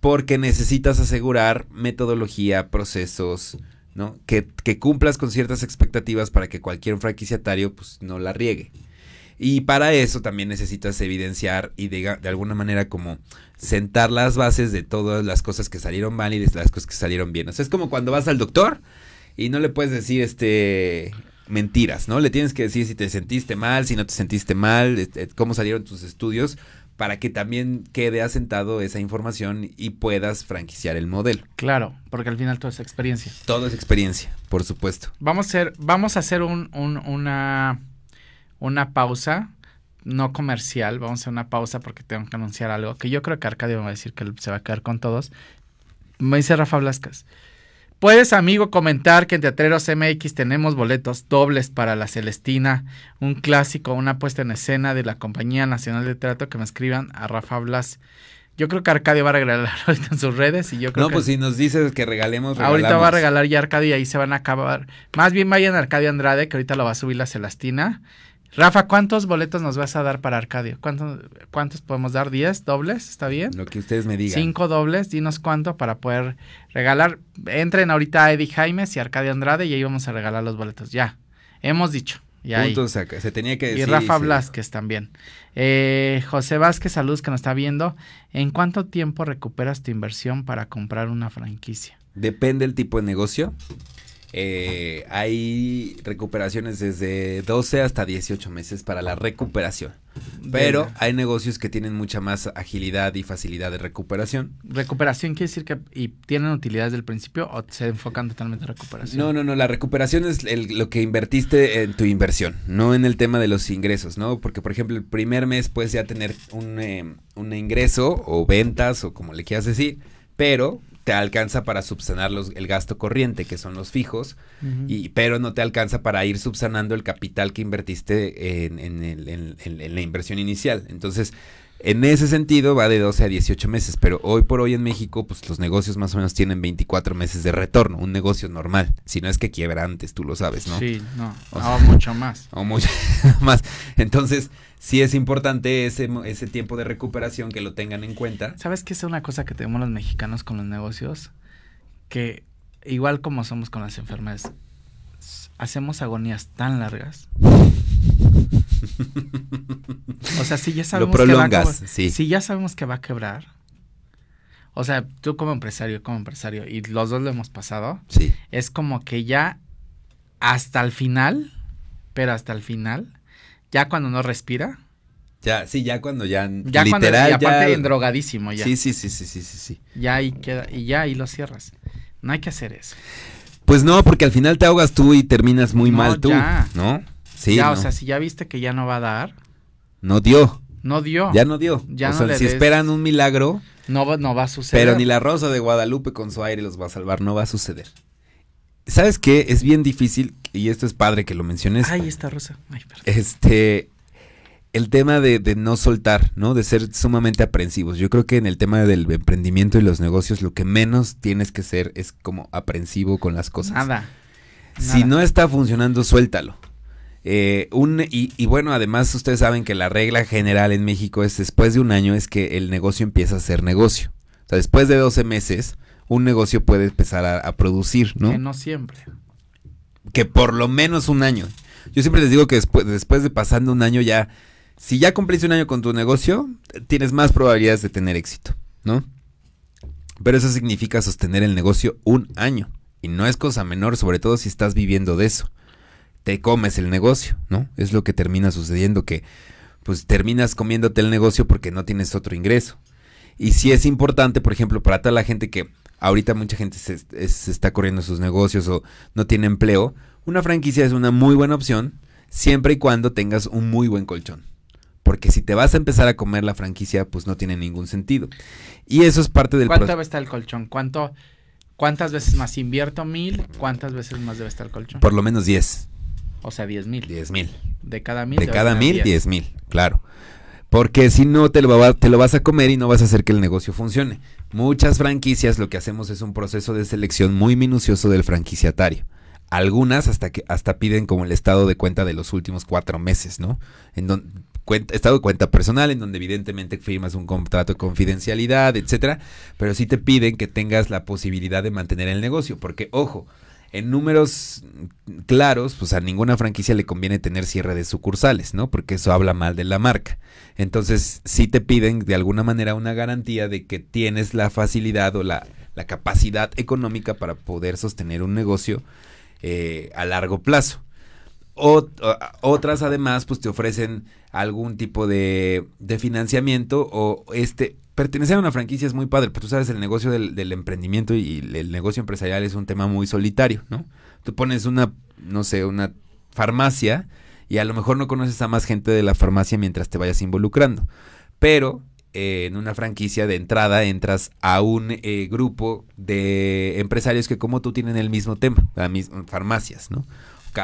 porque necesitas asegurar metodología, procesos, ¿no? Que, cumplas con ciertas expectativas para que cualquier franquiciatario, pues, no la riegue. Y para eso también necesitas evidenciar y de, de alguna manera como sentar las bases de todas las cosas que salieron mal y de las cosas que salieron bien. O sea, es como cuando vas al doctor y no le puedes decir este mentiras, ¿no? Le tienes que decir si te sentiste mal, si no te sentiste mal, este, cómo salieron tus estudios, para que también quede asentado esa información y puedas franquiciar el modelo. Claro, porque al final todo es experiencia. Todo es experiencia, por supuesto. Vamos a hacer, vamos a hacer un, un- una, una pausa, no comercial, vamos a hacer una pausa porque tengo que anunciar algo, que yo creo que Arcadio me va a decir que se va a quedar con todos. Me dice Rafa Blascas. Puedes, amigo, comentar que en Teatreros MX tenemos boletos dobles para La Celestina, un clásico, una puesta en escena de la Compañía Nacional de Teatro que me escriban a Rafa Blas. Yo creo que Arcadio va a regalar ahorita en sus redes y yo creo No, que pues si nos dices que regalemos, regalamos. ahorita va a regalar ya Arcadio y ahí se van a acabar. Más bien vayan a Arcadio Andrade, que ahorita lo va a subir la Celestina. Rafa, ¿cuántos boletos nos vas a dar para Arcadio? ¿Cuántos, cuántos podemos dar? ¿10 dobles? ¿Está bien? Lo que ustedes me digan. Cinco dobles, dinos cuánto para poder regalar. Entren ahorita a Eddie Jaimes y Arcadio Andrade y ahí vamos a regalar los boletos. Ya, hemos dicho. Ya acá, se tenía que decir. Y Rafa se- Blasquez también. Eh, José Vázquez, saludos que nos está viendo. ¿En cuánto tiempo recuperas tu inversión para comprar una franquicia? Depende del tipo de negocio. Eh, hay recuperaciones desde 12 hasta 18 meses para la recuperación. Pero hay negocios que tienen mucha más agilidad y facilidad de recuperación. recuperación quiere decir que y tienen utilidades del principio o se enfocan totalmente en recuperación. No, no, no, la recuperación es el- lo que invertiste en tu inversión, no en el tema de los ingresos, ¿no? Porque, por ejemplo, el primer mes puedes ya tener un, eh, un ingreso o ventas o como le quieras decir, pero te alcanza para subsanar los, el gasto corriente, que son los fijos, y, pero no te alcanza para ir subsanando el capital que invertiste en, en el- en- en la inversión inicial. Entonces, en ese sentido va de 12 a 18 meses, pero hoy por hoy en México, pues los negocios más o menos tienen 24 meses de retorno, un negocio normal, si no es que quiebra antes, tú lo sabes, ¿no? Sí, no, O no, mucho más. O mucho más. Entonces, sí es importante ese, ese tiempo de recuperación que lo tengan en cuenta. ¿Sabes qué es una cosa que tenemos los mexicanos con los negocios? Que igual como somos con las enfermedades, hacemos agonías tan largas. O sea, si ya sabemos que va a sí. si ya sabemos que va a quebrar. O sea, tú como empresario, como empresario, y los dos lo hemos pasado, Sí. es como que ya hasta el final, pero hasta el final, ya cuando no respira, Ya, sí, ya cuando ya, ya cuando literal y aparte ya- en drogadísimo ya. Sí, sí, sí, sí, sí, sí, sí. Ya ahí queda, y ya ahí lo cierras. No hay que hacer eso. Pues no, porque al final te ahogas tú y terminas muy No, mal tú, ya. ¿no? Sí, ya, no, o sea, si ya viste que ya no va a dar, no dio, no dio. ya no dio. Ya o no sea, le si des- esperan un milagro, No va, no va a suceder. pero ni la Rosa de Guadalupe con su aire los va a salvar, no va a suceder. ¿Sabes qué? Es bien difícil, y esto es padre que lo menciones, Ay, esta rosa. Ay, perdón. este, el tema de, de no soltar, ¿no? De ser sumamente aprensivos. Yo creo que en el tema del emprendimiento y los negocios, lo que menos tienes que ser es como aprensivo con las cosas. Nada. Si nada. no está funcionando, suéltalo. Eh, un, y, y bueno, además ustedes saben que la regla general en México es después de un año es que el negocio empieza a ser negocio. O sea, después de 12 meses, un negocio puede empezar a, a producir, ¿no? Que no siempre. que por lo menos un año. Yo siempre les digo que después, después de pasando un año ya, si ya cumpliste un año con tu negocio, tienes más probabilidades de tener éxito, ¿no? Pero eso significa sostener el negocio un año. Y no es cosa menor, sobre todo si estás viviendo de eso. Te comes el negocio, ¿no? Es lo que termina sucediendo, que pues terminas comiéndote el negocio porque no tienes otro ingreso. Y si es importante, por ejemplo, para toda la gente que ahorita mucha gente se, se, está corriendo sus negocios o no tiene empleo, una franquicia es una muy buena opción siempre y cuando tengas un muy buen colchón. Porque si te vas a empezar a comer la franquicia, pues no tiene ningún sentido. Y eso es parte del ¿Cuánto debe estar el colchón? ¿Cuánto, ¿Cuántas veces más invierto mil? ¿Cuántas veces más debe estar el colchón? Por lo menos 10. O sea, 10 mil. 10 mil. De cada mil. De cada mil, 10 mil, claro. Porque si no, te lo, te lo vas a comer y no vas a hacer que el negocio funcione. Muchas franquicias lo que hacemos es un proceso de selección muy minucioso del franquiciatario. Algunas hasta que hasta piden como el estado de cuenta de los últimos cuatro meses, ¿no? En donde estado de cuenta personal, en donde evidentemente firmas un contrato de confidencialidad, etcétera, pero sí te piden que tengas la posibilidad de mantener el negocio, porque ojo, en números claros, pues a ninguna franquicia le conviene tener cierre de sucursales, ¿no? Porque eso habla mal de la marca. Entonces, sí te piden de alguna manera una garantía de que tienes la facilidad o la, capacidad económica para poder sostener un negocio eh, a largo plazo. otras además, pues te ofrecen algún tipo de financiamiento o este pertenecer a una franquicia es muy padre, pero tú sabes, el negocio del, emprendimiento y el negocio empresarial es un tema muy solitario, ¿no? Tú pones una, no sé, una farmacia y a lo mejor no conoces a más gente de la farmacia mientras te vayas involucrando, pero eh, en una franquicia de entrada entras a un eh, grupo de empresarios que como tú tienen el mismo tema, farmacias, ¿no?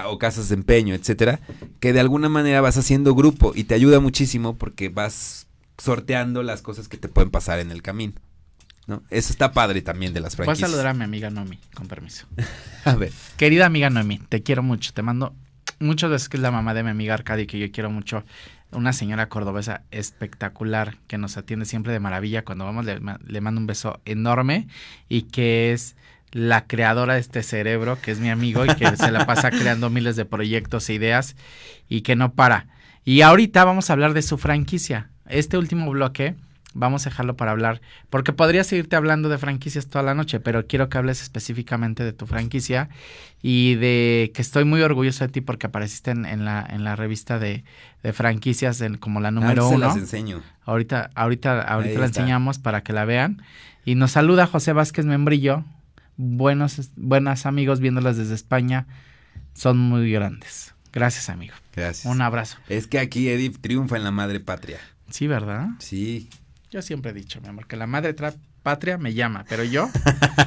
o casas de empeño, etcétera, que de alguna manera vas haciendo grupo y te ayuda muchísimo porque vas sorteando las cosas que te pueden pasar en el camino. ¿no? Eso está padre también de las franquicias. Voy a saludar a mi amiga Nomi, con permiso. a ver. Querida amiga Nomi, te quiero mucho. Te mando muchas veces que es la mamá de mi amiga Arcadi, que yo quiero mucho. Una señora cordobesa espectacular que nos atiende siempre de maravilla. Cuando vamos, le, le mando un beso enorme y que es la creadora de este cerebro, que es mi amigo y que se la pasa creando miles de proyectos e ideas y que no para. Y ahorita vamos a hablar de su franquicia este último bloque vamos a dejarlo para hablar, porque podría seguirte hablando de franquicias toda la noche, pero quiero que hables específicamente de tu franquicia y de que estoy muy orgulloso de ti porque apareciste en, la, en la revista de, franquicias como la número uno. las enseño. Ahorita, ahorita, ahorita la enseñamos para que la vean. Y nos saluda José Vázquez Membrillo. Buenos, buenas amigos viéndolas desde España. Son muy grandes. Gracias, amigo. Gracias. Un abrazo. Es que aquí Edith triunfa en la madre patria. Sí, ¿verdad? Sí. Yo siempre he dicho, mi amor, que la madre patria me llama, pero yo.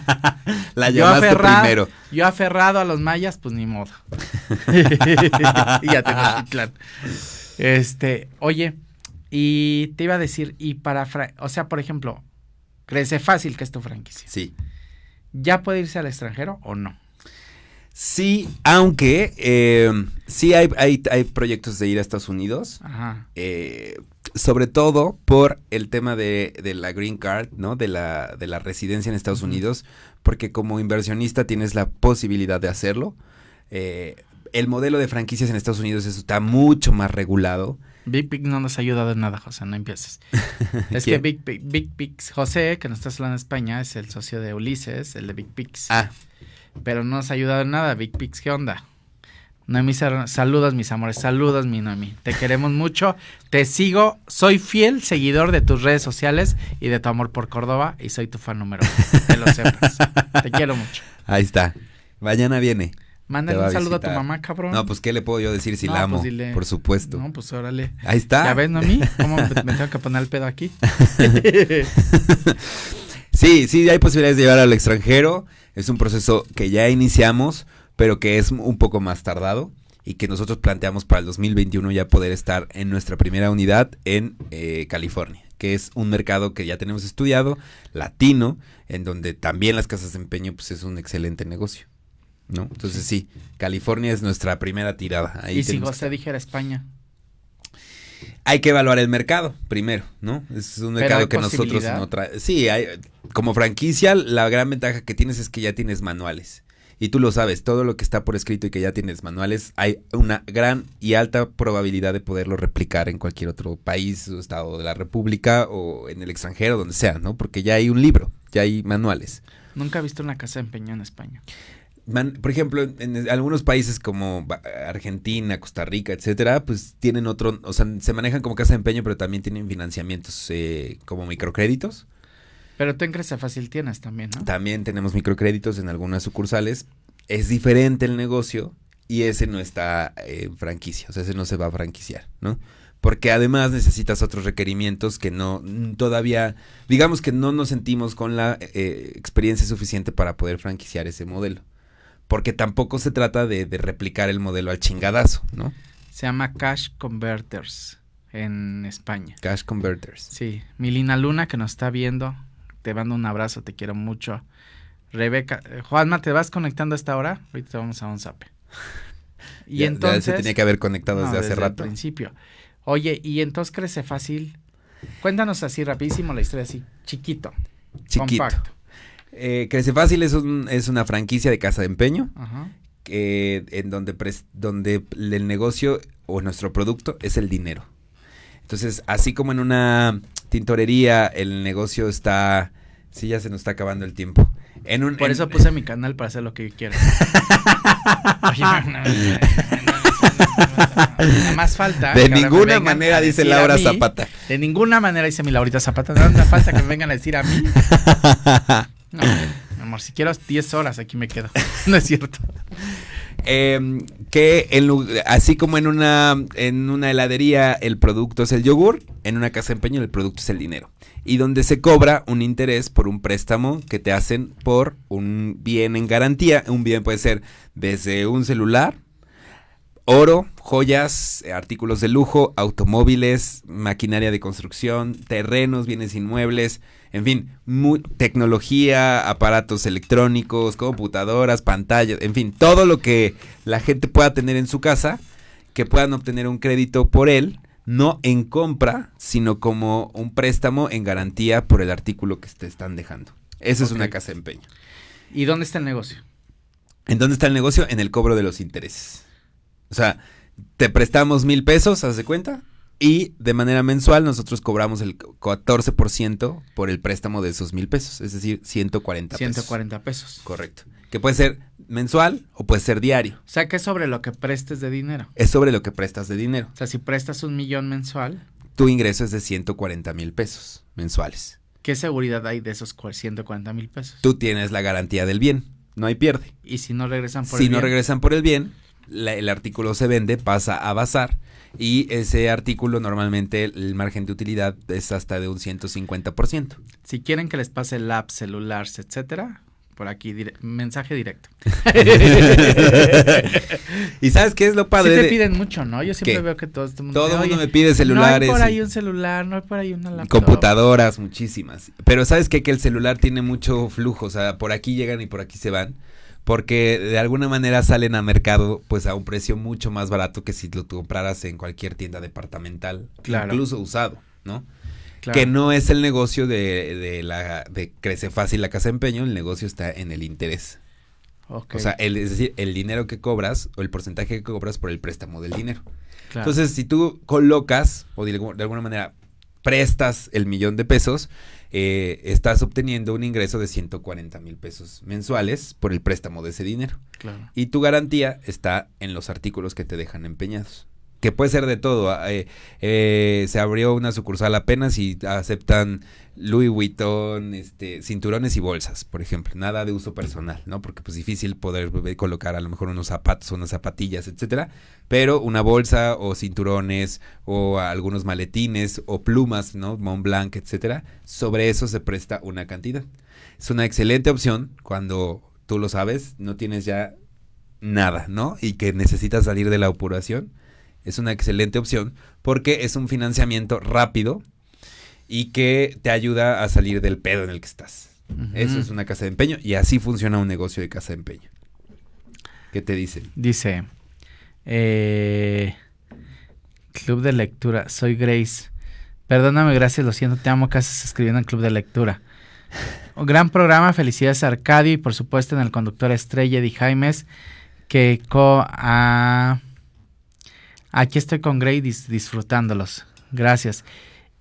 la llamaste primero. Yo aferrado a los mayas, pues ni modo. y ya tengo plan. Este, oye, y te iba a decir, y para, o sea, por ejemplo, crece fácil que es tu franquicia. Sí. ¿Ya puede irse al extranjero o no? Sí, aunque eh, sí hay, hay, hay, proyectos de ir a Estados Unidos. Ajá. Eh, sobre todo por el tema de, de, la green card, ¿no? De la, de la residencia en Estados Unidos, porque como inversionista tienes la posibilidad de hacerlo. Eh, el modelo de franquicias en Estados Unidos está mucho más regulado. Big Pig no nos ha ayudado en nada, José, no empieces. es que Big, Big, Big José, que nos está hablando en España, es el socio de Ulises, el de Big Pigs. Ah. Pero no nos ha ayudado en nada, Big Pigs, ¿qué onda? Noemi, saludos mis amores, saludos mi Noemi, te queremos mucho, te sigo, soy fiel seguidor de tus redes sociales y de tu amor por Córdoba y soy tu fan número uno, que lo sepas, te quiero mucho. Ahí está, mañana viene. Mándale un saludo a tu mamá, cabrón. No, pues, ¿qué le puedo yo decir si la amo? Pues por supuesto. No, pues órale. Ahí está. ¿Ya ves, Noemi? ¿Cómo me, tengo que poner el pedo aquí? sí, sí, hay posibilidades de llevar al extranjero. Es un proceso que ya iniciamos pero que es un poco más tardado y que nosotros planteamos para el 2021 ya poder estar en nuestra primera unidad en eh, California, que es un mercado que ya tenemos estudiado, latino, en donde también las casas de empeño pues es un excelente negocio. ¿No? Entonces sí, California es nuestra primera tirada. y si José dijera España. Hay que evaluar el mercado primero, ¿no? Es un mercado que nosotros no trae. Sí, hay, como franquicia, la gran ventaja que tienes es que ya tienes manuales Y tú lo sabes, todo lo que está por escrito y que ya tienes manuales, hay una gran y alta probabilidad de poderlo replicar en cualquier otro país o estado de la República o en el extranjero, donde sea, ¿no? Porque ya hay un libro, ya hay manuales. Nunca he visto una casa de empeño en España. Por ejemplo, en, algunos países como Argentina, Costa Rica, etcétera, pues tienen otro, o sea, se manejan como casa de empeño, pero también tienen financiamientos eh, como microcréditos pero tú en Crece Fácil tienes también, ¿no? También tenemos microcréditos en algunas sucursales. Es diferente el negocio y ese no está en franquicia, o sea, ese no se va a franquiciar, ¿no? Porque además necesitas otros requerimientos que no todavía, digamos que no nos sentimos con la eh, experiencia suficiente para poder franquiciar ese modelo. Porque tampoco se trata de, de replicar el modelo al chingadazo, ¿no? Se llama Cash Converters en España. Cash Converters. Sí, Milina Luna que nos está viendo, te mando un abrazo, te quiero mucho. Rebeca, eh, Juanma, ¿te vas conectando a esta hora? Ahorita te vamos a un zape. Y entonces. se tenía que haber conectado desde, hace rato. Al principio. Oye, y entonces crece fácil. Cuéntanos así rapidísimo la historia, así, chiquito. Chiquito. Compacto. Eh, crece fácil es, un, es una franquicia de casa de empeño. Ajá. en donde, donde el negocio o nuestro producto es el dinero. Entonces, así como en una tintorería el negocio está Sí, ya se nos está acabando el tiempo. En un, Por eso puse mi canal para hacer lo que quiero. más falta. De ninguna manera dice Laura Zapata. De ninguna manera dice mi Laurita Zapata. No me falta que me vengan a decir a mí. No, amor, si quiero 10 horas aquí me quedo. No es cierto. Em, que así como en una, en una heladería el producto es el yogur, en una casa de empeño el producto es el dinero. Y donde se cobra un interés por un préstamo que te hacen por un bien en garantía. Un bien puede ser desde un celular, oro, joyas, artículos de lujo, automóviles, maquinaria de construcción, terrenos, bienes inmuebles, en fin, tecnología, aparatos electrónicos, computadoras, pantallas, en fin, todo lo que la gente pueda tener en su casa, que puedan obtener un crédito por él, no en compra, sino como un préstamo en garantía por el artículo que te están dejando. Eso es una casa de empeño. ¿Y dónde está el negocio? ¿En dónde está el negocio? En el cobro de los intereses. O sea, te prestamos mil pesos, ¿haz de cuenta? Y de manera mensual nosotros cobramos el 14% por el préstamo de esos mil pesos, es decir, 140 pesos. 140 pesos. Correcto. Que puede ser mensual o puede ser diario. O sea, que es sobre lo que prestes de dinero. Es sobre lo que prestas de dinero. O sea, si prestas un millón mensual. Tu ingreso es de 140 mil pesos mensuales. ¿Qué seguridad hay de esos 140 mil pesos? Tú tienes la garantía del bien, no hay pierde. ¿Y si no regresan por el bien? Si no regresan por el bien, el artículo se vende, pasa a bazar y ese artículo normalmente el margen de utilidad es hasta de un 150%. Si quieren que les pase el app, celulares, etcétera, por aquí mensaje directo. y sabes qué es lo padre. Sí te piden mucho, ¿no? Yo siempre veo que todo este mundo Todo el mundo me pide celulares. No hay por ahí un celular, no hay por ahí una laptop. Computadoras, muchísimas. Pero sabes qué? que el celular tiene mucho flujo, o sea, por aquí llegan y por aquí se van porque de alguna manera salen a mercado pues a un precio mucho más barato que si lo compraras en cualquier tienda departamental, incluso usado, ¿no? Que no es el negocio de, de, la de crece fácil la casa de empeño, el negocio está en el interés. O sea, el, es decir, el dinero que cobras o el porcentaje que cobras por el préstamo del dinero. Entonces, si tú colocas o de alguna manera prestas el millón de pesos, eh, estás obteniendo un ingreso de 140 mil pesos mensuales por el préstamo de ese dinero. Y tu garantía está en los artículos que te dejan empeñados que puede ser de todo. Ah, eh, eh, se abrió una sucursal apenas y aceptan Louis Vuitton, este, cinturones y bolsas, por ejemplo. Nada de uso personal, ¿no? Porque pues difícil poder colocar a lo mejor unos zapatos, unas zapatillas, etcétera. Pero una bolsa o cinturones o algunos maletines o plumas, ¿no? Mont Blanc, etcétera. Sobre eso se presta una cantidad. Es una excelente opción cuando tú lo sabes, no tienes ya nada, ¿no? Y que necesitas salir de la apuración es una excelente opción porque es un financiamiento rápido y que te ayuda a salir del pedo en el que estás. Eso es una casa de empeño y así funciona un negocio de casa de empeño. ¿Qué te dice? Dice, eh, Club de Lectura, soy Grace. Perdóname, gracias, lo siento, te amo, casi escribiendo en Club de Lectura. Un gran programa, felicidades a Arcadio y por supuesto en el conductor estrella Eddie Jaimes, que co a... aquí estoy con Gray dis- disfrutándolos. Gracias.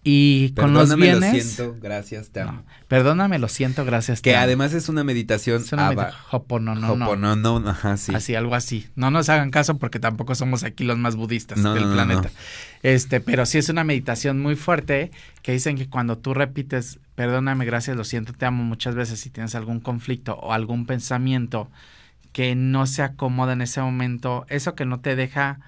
Y con los Perdóname, lo bienes... siento, gracias, te amo. No, perdóname, lo siento, gracias. Que te amo. además es una meditación. es una aba- medita- Hopononono. Hoponono, ajá, sí. Así, algo así. No nos hagan caso porque tampoco somos aquí los más budistas No, del no, no, planeta. no. Este, pero sí es una meditación muy fuerte que dicen que cuando tú repites, perdóname, gracias, lo siento, te amo muchas veces, si tienes algún conflicto o algún pensamiento que no se acomoda en ese momento, eso que no te deja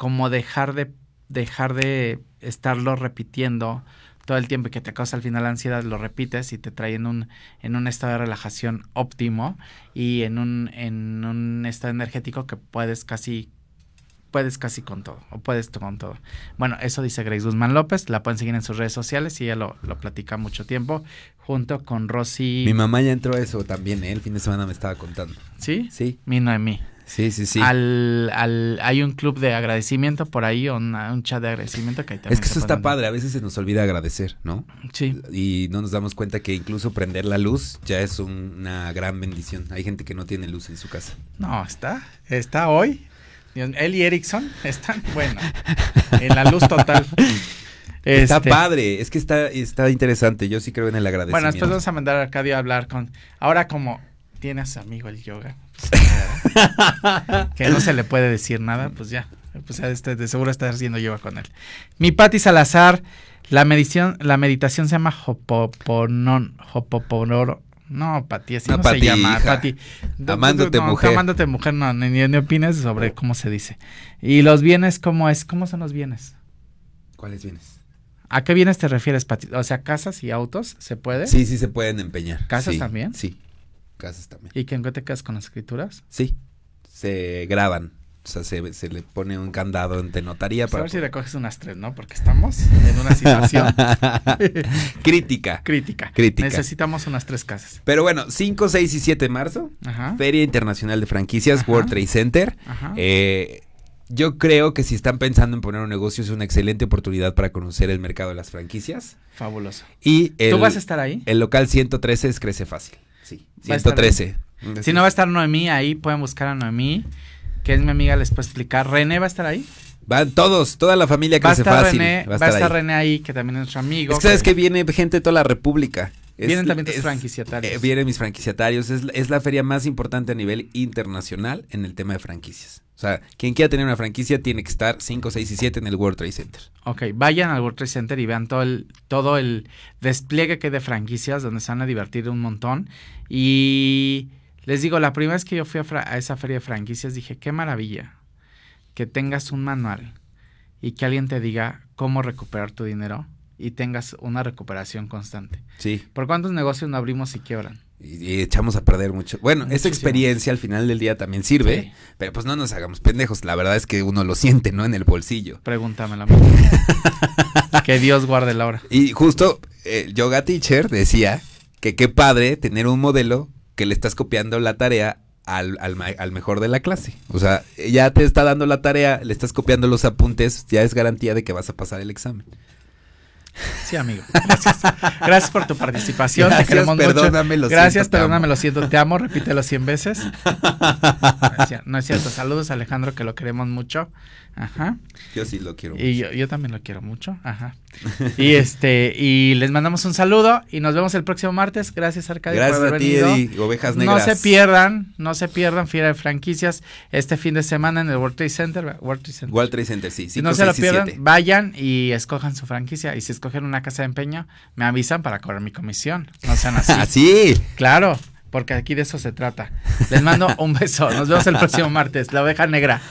como dejar de dejar de estarlo repitiendo todo el tiempo y que te causa al final ansiedad, lo repites y te trae en un, en un estado de relajación óptimo y en un, en un estado energético que puedes casi puedes casi con todo, o puedes con todo. Bueno, eso dice Grace Guzmán López, la pueden seguir en sus redes sociales y ella lo, lo platica mucho tiempo, junto con Rosy. Mi mamá ya entró a eso también, ¿eh? El fin de semana me estaba contando. ¿Sí? Sí, Mi Noemí. Sí, sí, sí. Al, al, hay un club de agradecimiento por ahí, o una- un chat de agradecimiento que ahí también Es que eso está padre, a veces se nos olvida agradecer, ¿no? Sí, Y no nos damos cuenta que incluso prender la luz ya es un- una gran bendición. Hay gente que no tiene luz en su casa. no, está, está hoy. Él y Erickson están, bueno, en la luz total. Está Este, padre, es que está, está interesante. Yo sí creo en el Bueno, agradecimiento. después vamos a mandar a Arcadio a hablar con. Ahora, como tiene a su amigo el yoga, pues, que no se le puede decir nada, pues ya. Pues este, de seguro está haciendo yoga con él. Mi Pati Salazar, la medición, la meditación se llama Hopoponon, Hopoponoro. No, Pati, así No, no, Pati, se llama. hija. Pati. No, Amándote, no, mujer. Amándote mujer, no, ni, ni opines sobre cómo se dice. Y los bienes, ¿cómo es? ¿Cómo son los bienes? ¿Cuáles vienes? ¿A qué bienes te refieres, Pati? O sea, casas y autos, ¿se puede? Sí, sí se pueden empeñar. ¿Casas Sí, también? Sí, casas también. ¿Y que en qué te con las escrituras? Sí, se graban. O sea, se, se le pone un candado ante notaría Pues a para... ver si recoges unas tres, ¿no? Porque estamos en una situación Crítica. crítica. Crítica. Necesitamos unas tres casas. Pero bueno, 5, 6 y 7 de marzo, Ajá. Feria Internacional de Franquicias, Ajá. World Trade Center. Ajá. Eh, yo creo que si están pensando en poner un negocio es una excelente oportunidad para conocer el mercado de las franquicias. Fabuloso. Y el, ¿Tú vas a estar ahí? el local 113 es Crece Fácil. Sí, ¿Va a estar 113. Si no va a estar Noemí ahí, pueden buscar a Noemí, que es mi amiga, les puedo explicar. ¿René va a estar ahí? Van todos, toda la familia Va a estar Fácil. René, va a estar, ahí. René ahí, que también es nuestro amigo. Es que sabes que viene gente de toda la República. Vienen también tus es- franquiciatarios. eh, vienen mis franquiciatarios. Es, la- es la feria más importante a nivel internacional en el tema de franquicias. O sea, quien quiera tener una franquicia tiene que estar 5, 6 y 7 en el World Trade Center. Ok, vayan al World Trade Center y vean todo el, todo el despliegue que hay de franquicias donde se van a divertir un montón. Y les digo, la primera vez que yo fui a esa feria de franquicias dije, qué maravilla que tengas un manual y que alguien te diga cómo recuperar tu dinero y tengas una recuperación constante. Sí. ¿Por cuántos negocios no abrimos y quiebran? Y, y echamos a perder mucho. Bueno, esa Muchísimo. experiencia al final del día también sirve, Sí. pero pues no nos hagamos pendejos. La verdad es que uno lo siente, ¿no? En el bolsillo. Pregúntamelo. que Dios guarde la hora. Y justo el yoga teacher decía que qué padre tener un modelo que le estás copiando la tarea al, al al mejor de la clase. O sea, ya te está dando la tarea, le estás copiando los apuntes, ya es garantía de que vas a pasar el examen. Sí, amigo. Gracias. Gracias por tu participación. Gracias, te queremos perdóname, mucho. lo Gracias, siento, perdóname, amo. lo siento, te amo. Repítelo 100 veces. No es cier- no es cierto. Saludos a Alejandro, que lo queremos mucho. Ajá. Yo sí lo quiero. Y yo, yo también lo quiero mucho. Ajá. Y este, y les mandamos un saludo y nos vemos el próximo martes. Gracias, Arcadio, Gracias por haber a ti, venido. Eddie, ovejas No negras. se pierdan, no se pierdan Fiera de Franquicias este fin de semana en el World Trade Center. World Trade Center. World Trade Center, sí. Si no se lo pierdan, vayan y escojan su franquicia. Y si escogen una casa de empeño, me avisan para cobrar mi comisión. No sean así. Así. Claro, porque aquí de eso se trata. Les mando un beso. Nos vemos el próximo martes. La oveja negra.